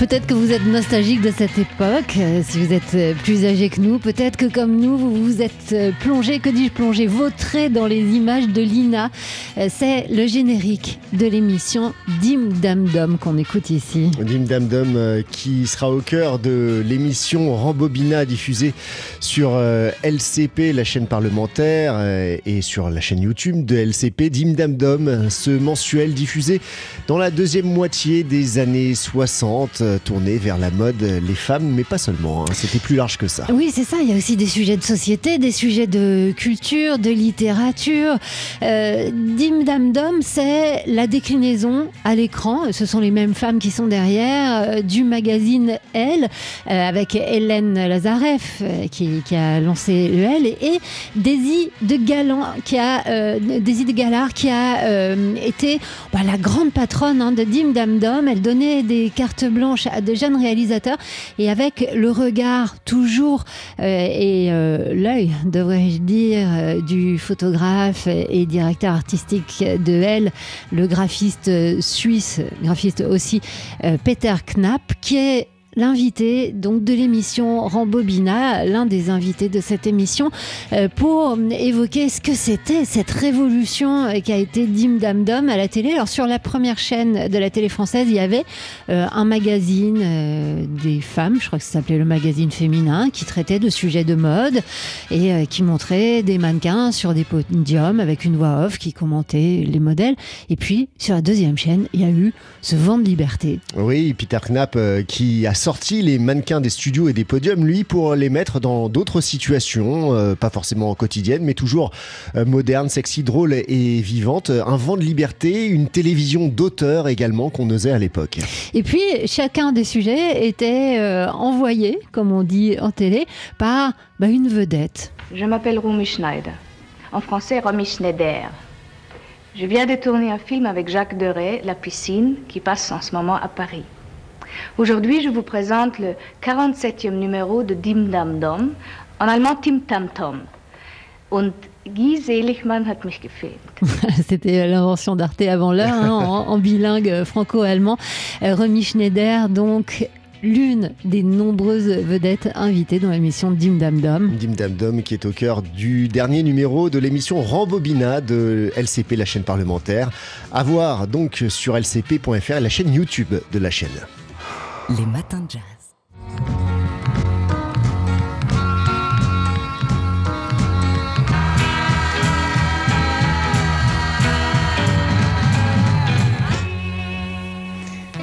Peut-être que vous êtes nostalgique de cette époque, euh, si vous êtes euh, plus âgé que nous. Peut-être que comme nous, vous vous êtes euh, plongé, que dis-je plongé, vautré dans les images de Lina. C'est le générique de l'émission Dim Dam Dom qu'on écoute ici. Dim Dam Dom qui sera au cœur de l'émission Rambobina diffusée sur LCP, la chaîne parlementaire, et sur la chaîne YouTube de LCP. Dim Dam Dom, ce mensuel diffusé dans la deuxième moitié des années 60 tourné vers la mode, les femmes, mais pas seulement. Hein. C'était plus large que ça. Oui, c'est ça. Il y a aussi des sujets de société, des sujets de culture, de littérature. Euh, Dim Dam Dom, c'est la déclinaison à l'écran. Ce sont les mêmes femmes qui sont derrière euh, du magazine Elle, euh, avec Hélène Lazareff qui, a lancé le Elle et Daisy de Galant qui a Daisy de Galard qui a été bah, la grande patronne hein, de Dim Dam Dom. Elle donnait des cartes blanches de jeunes réalisateurs. Et avec le regard toujours euh, et euh, l'œil, devrais-je dire, euh, du photographe et directeur artistique de Elle, le graphiste suisse, graphiste aussi, Peter Knapp, qui est l'invité donc de l'émission Rambobina, l'un des invités de cette émission, euh, pour évoquer ce que c'était cette révolution euh, qui a été Dim Dam Dom à la télé. Alors sur la première chaîne de la télé française, il y avait euh, un magazine des femmes, je crois que ça s'appelait le magazine féminin, qui traitait de sujets de mode et qui montrait des mannequins sur des podiums avec une voix off qui commentait les modèles. Et puis sur la deuxième chaîne, il y a eu ce vent de liberté. Oui, Peter Knapp qui a sorti les mannequins des studios et des podiums, lui, pour les mettre dans d'autres situations, euh, pas forcément quotidiennes, mais toujours euh, modernes, sexy, drôles et vivantes. Un vent de liberté, une télévision d'auteur également qu'on osait à l'époque. Et puis, chacun des sujets était euh, envoyé, comme on dit en télé, par bah, une vedette. Je m'appelle Romy Schneider. En français, Romy Schneider. Je viens de tourner un film avec Jacques Deray, La piscine, qui passe en ce moment à Paris. Aujourd'hui, je vous présente le 47e numéro de Dim Dam Dom, en allemand Tim Tam Tom. Und Guy Seligmann hat mich gefilmt. C'était l'invention d'Arte avant l'heure, hein, en, bilingue franco-allemand. Euh, Remy Schneider, donc l'une des nombreuses vedettes invitées dans l'émission Dim Dam Dom. Dim Dam Dom qui est au cœur du dernier numéro de l'émission Rambobina de LCP, la chaîne parlementaire. À voir donc sur lcp.fr, la chaîne YouTube de la chaîne. Les matins de jazz.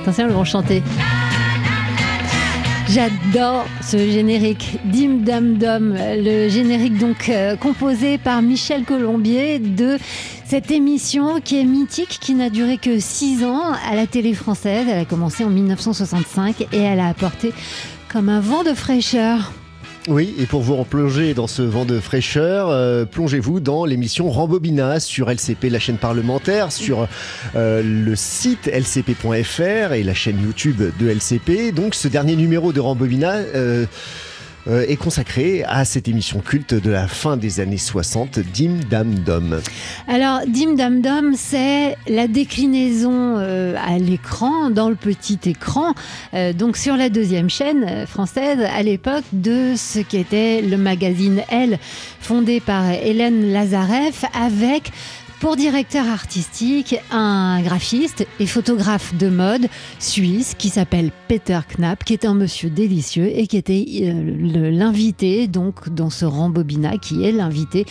Attention, ils vont chanter. J'adore ce générique Dim Dam Dom, le générique donc euh, composé par Michel Colombier de cette émission qui est mythique, qui n'a duré que 6 ans à la télé française. Elle a commencé en 1965 et elle a apporté comme un vent de fraîcheur oui, et pour vous replonger dans ce vent de fraîcheur, euh, plongez-vous dans l'émission Rambobina sur LCP, la chaîne parlementaire, sur euh, le site lcp.fr et la chaîne YouTube de LCP. Donc ce dernier numéro de Rambobina... Euh, euh, est consacré à cette émission culte de la fin des années 60, Dim Dam Dom. Alors, Dim Dam Dom, c'est la déclinaison euh, à l'écran, dans le petit écran, euh, donc sur la deuxième chaîne française à l'époque de ce qu'était le magazine Elle, fondé par Hélène Lazareff, avec pour directeur artistique, un graphiste et photographe de mode suisse qui s'appelle Peter Knapp, qui est un monsieur délicieux et qui était euh, l'invité donc dans ce Rambobina, qui est l'invité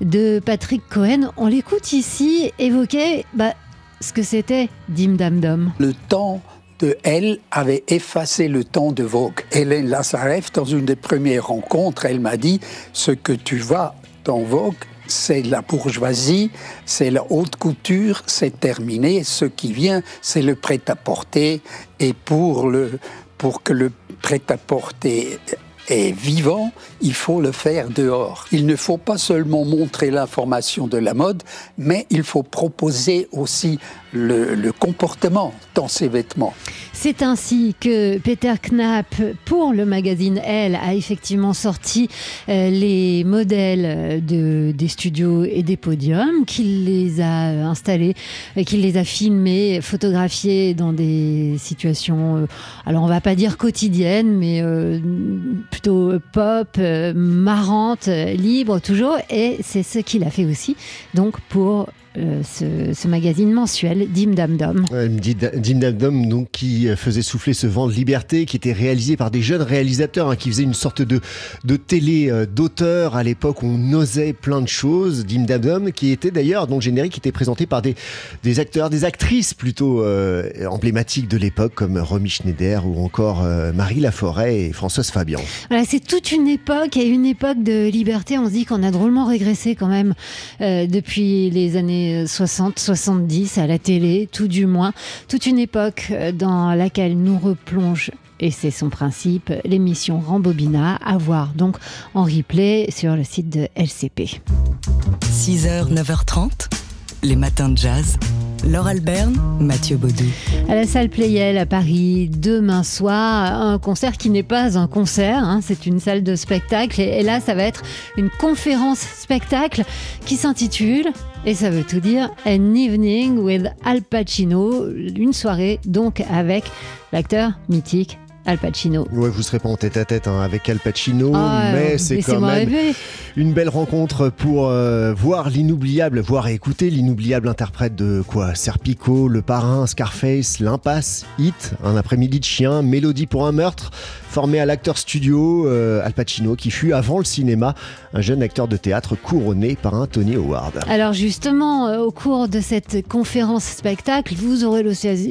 de Patrick Cohen. On l'écoute ici évoquer bah, ce que c'était Dim Dam Dom. Le temps de elle avait effacé le temps de Vogue. Hélène Lazareff, dans une des premières rencontres, elle m'a dit ce que tu vois dans Vogue, c'est la bourgeoisie, c'est la haute couture, c'est terminé. Ce qui vient, c'est le prêt-à-porter. Et pour, le, pour que le prêt-à-porter est vivant, il faut le faire dehors. Il ne faut pas seulement montrer l'information de la mode, mais il faut proposer aussi le, comportement dans ses vêtements. C'est ainsi que Peter Knapp, pour le magazine Elle, a effectivement sorti euh, les modèles de, des studios et des podiums, qu'il les a installés, qu'il les a filmés, photographiés dans des situations, euh, alors on va pas dire quotidiennes, mais euh, plutôt pop, marrantes, libres toujours. Et c'est ce qu'il a fait aussi, donc pour euh, ce, magazine mensuel Dim Dam Dom. Dim Dam Dom, donc qui faisait souffler ce vent de liberté, qui était réalisé par des jeunes réalisateurs, hein, qui faisaient une sorte de, de télé euh, d'auteur à l'époque où on osait plein de choses. Dim Dam Dom, qui était d'ailleurs, dont le générique était présenté par des, des acteurs, des actrices plutôt euh, emblématiques de l'époque, comme Romy Schneider ou encore Marie Laforêt et Françoise Fabian. Voilà, c'est toute une époque et une époque de liberté. On se dit qu'on a drôlement régressé quand même depuis les années 60, 70 à la télé, tout du moins. Toute une époque euh, dans laquelle nous replonge et c'est son principe, l'émission Rambobina, à voir donc en replay sur le site de LCP. 6h, 9h30, les matins de jazz. Laure Alberne, Mathieu Baudou. À la salle Playel à Paris, demain soir, un concert qui n'est pas un concert, hein, c'est une salle de spectacle. Et, là, ça va être une conférence spectacle qui s'intitule, et ça veut tout dire, An Evening with Al Pacino, une soirée donc avec l'acteur mythique Al Pacino. Ouais, vous serez pas en tête à tête hein, avec Al Pacino, ah, mais c'est quand même une belle rencontre pour euh, voir l'inoubliable, voir et écouter l'inoubliable interprète de quoi? Serpico, Le Parrain, Scarface, L'Impasse, Hit, Un après-midi de chien, Mélodie pour un meurtre, formé à l'acteur studio euh, Al Pacino, qui fut avant le cinéma un jeune acteur de théâtre couronné par un Tony Award. Alors justement, euh, au cours de cette conférence spectacle, vous aurez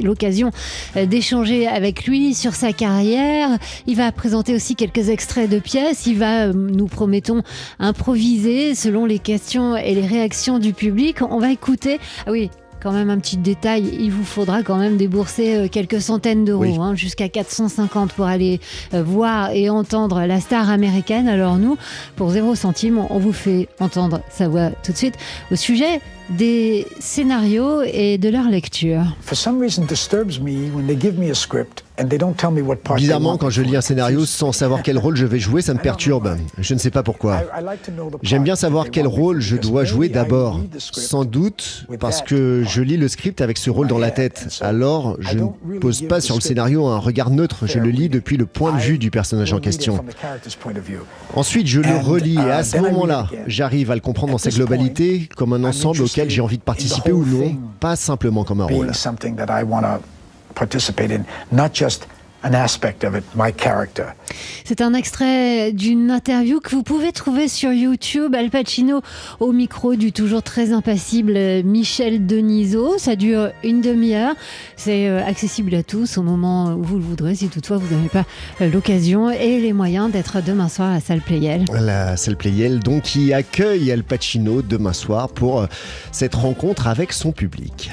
l'occasion d'échanger avec lui sur sa carrière. Il va présenter aussi quelques extraits de pièces. Il va, nous promettons, improviser selon les questions et les réactions du public. On va écouter. Ah oui, quand même un petit détail, il vous faudra quand même débourser euh, quelques centaines d'euros, hein, jusqu'à 450 pour aller euh, voir et entendre la star américaine. Alors nous, pour 0 centime, on vous fait entendre sa voix tout de suite au sujet des scénarios et de leur lecture. Bizarrement, quand je lis un scénario sans savoir quel rôle je vais jouer, ça me perturbe. Je ne sais pas pourquoi. J'aime bien savoir quel rôle je dois jouer d'abord. Sans doute parce que je lis le script avec ce rôle dans la tête. Alors, je ne pose pas sur le scénario un regard neutre, je le lis depuis le point de vue du personnage en question. Ensuite, je le relis et à ce moment-là, j'arrive à le comprendre dans sa globalité comme un ensemble auquel j'ai envie de participer ou non, pas simplement comme un rôle. C'est un extrait d'une interview que vous pouvez trouver sur YouTube. Al Pacino au micro du toujours très impassible Michel Denisot. Ça dure une demi-heure. C'est euh, accessible à tous au moment où vous le voudrez, si toutefois vous n'avez pas euh, l'occasion et les moyens d'être demain soir à la salle Playel. La salle Playel, donc, qui accueille Al Pacino demain soir pour euh, cette rencontre avec son public.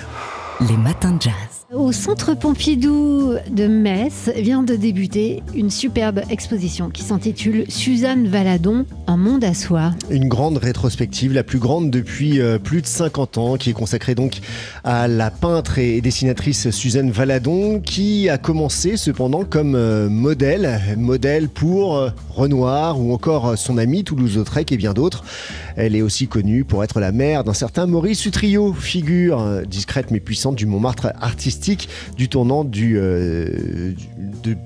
Les matins de jazz. Au Centre Pompidou de Metz vient de débuter une superbe exposition qui s'intitule Suzanne Valadon, un monde à soi. Une grande rétrospective, la plus grande depuis euh, plus de 50 ans, qui est consacrée donc à la peintre et dessinatrice Suzanne Valadon, qui a commencé cependant comme euh, modèle, modèle pour euh, Renoir ou encore son ami Toulouse-Lautrec et bien d'autres. Elle est aussi connue pour être la mère d'un certain Maurice Utrio, figure discrète mais puissante du Montmartre artistique du tournant du, euh,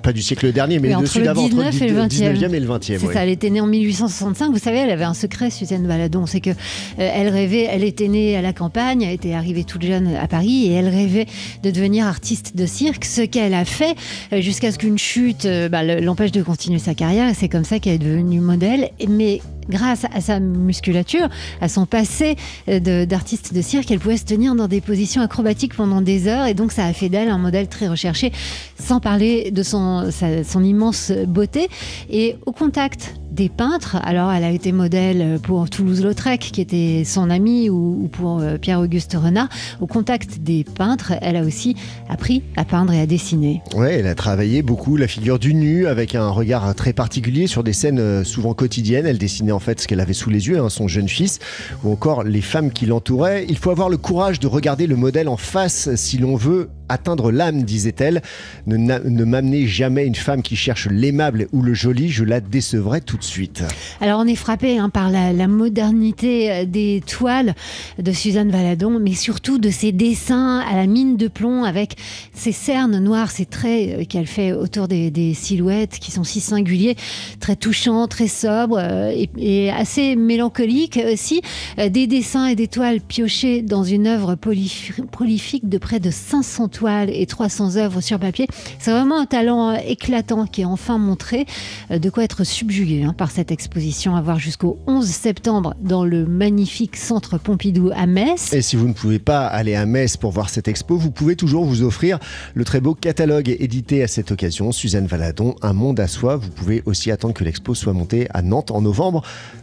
pas du siècle dernier, mais, de celui d'avant, entre le 19e et le 20e. C'est ça, elle était née en 1865. Vous savez, elle avait un secret, Suzanne Valadon, c'est que euh, elle rêvait, elle était née à la campagne, elle était arrivée toute jeune à Paris et elle rêvait de devenir artiste de cirque, ce qu'elle a fait euh, jusqu'à ce qu'une chute bah, l'empêche de continuer sa carrière. Et c'est comme ça qu'elle est devenue modèle. Mais grâce à sa musculature, à son passé euh, d'artiste de, cirque, elle pouvait se tenir dans des positions acrobatiques pendant des heures et donc ça a fait d'elle un modèle très recherché, sans parler de son, son immense beauté. Et au contact des peintres. Alors, elle a été modèle pour Toulouse-Lautrec, qui était son ami, ou, pour euh, Pierre-Auguste Renard. Au contact des peintres, elle a aussi appris à peindre et à dessiner. Ouais, elle a travaillé beaucoup la figure du nu avec un regard très particulier sur des scènes euh, souvent quotidiennes. Elle dessinait en fait ce qu'elle avait sous les yeux, hein, son jeune fils, ou encore les femmes qui l'entouraient. Il faut avoir le courage de regarder le modèle en face si l'on veut atteindre l'âme, disait-elle. Ne, ne m'amenez jamais une femme qui cherche l'aimable ou le joli, je la décevrai tout de suite. Alors on est frappé hein, par la, modernité euh, des toiles de Suzanne Valadon, mais surtout de ses dessins à la mine de plomb avec ses cernes noires, ces traits euh, qu'elle fait autour des, silhouettes qui sont si singuliers, très touchants, très sobres euh, et, assez mélancoliques aussi. Des dessins et des toiles piochés dans une œuvre prolifique de près de 500 toiles et 300 œuvres sur papier. C'est vraiment un talent euh, éclatant qui est enfin montré. Euh, de quoi être subjugué hein, par cette exposition à voir jusqu'au 11 septembre dans le magnifique centre Pompidou à Metz. Et si vous ne pouvez pas aller à Metz pour voir cette expo, vous pouvez toujours vous offrir le très beau catalogue édité à cette occasion. Suzanne Valadon, Un monde à soi. Vous pouvez aussi attendre que l'expo soit montée à Nantes en novembre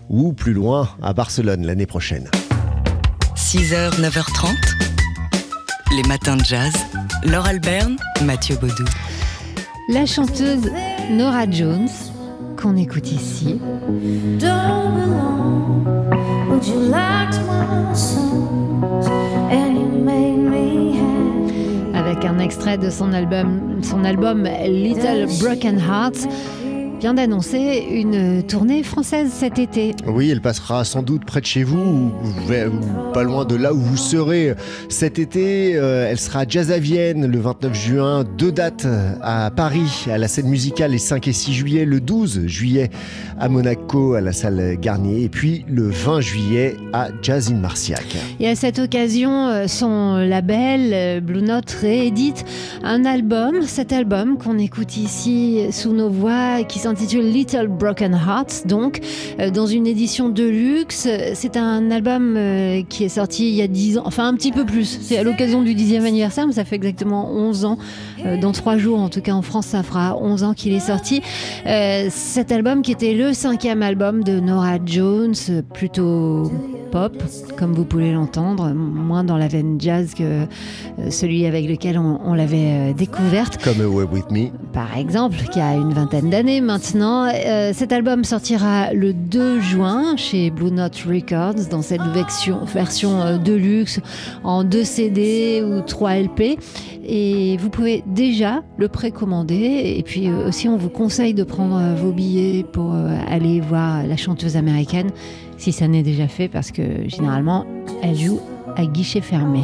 ou plus loin à Barcelone l'année prochaine. 6h, 9h30. Les matins de jazz. Laure Alberne, Mathieu Baudou. La chanteuse Nora Jones, qu'on écoute ici. Avec un extrait de son album, son album Little Broken Hearts vient d'annoncer une tournée française cet été. Oui, elle passera sans doute près de chez vous, ou, pas loin de là où vous serez cet été. Euh, elle sera à Jazz à Vienne le 29 juin, deux dates à Paris, à la scène musicale les 5 et 6 juillet, le 12 juillet à Monaco, à la salle Garnier, et puis le 20 juillet à Jazz in Marciac. Et à cette occasion, euh, son label euh, Blue Note réédite un album, cet album qu'on écoute ici sous nos voix, qui s'intitule Little Broken Hearts, donc euh, dans une édition de luxe. C'est un album euh, qui est sorti il y a 10 ans, enfin un petit peu plus. C'est à l'occasion du 10e anniversaire, mais ça fait exactement 11 ans. Euh, dans trois jours, en tout cas en France, ça fera 11 ans qu'il est sorti. cet album qui était le cinquième album de Nora Jones, plutôt pop, comme vous pouvez l'entendre, moins dans la veine jazz que celui avec lequel on, l'avait découverte. Comme Away With Me. Par exemple, qui a une vingtaine d'années maintenant. Euh, cet album sortira le 2 juin chez Blue Note Records dans cette version, version euh, de luxe en 2 CD ou 3 LP. Et vous pouvez déjà le précommander. Et puis euh, aussi, on vous conseille de prendre vos billets pour aller voir la chanteuse américaine si ça n'est déjà fait parce que généralement, elle joue à guichet fermé.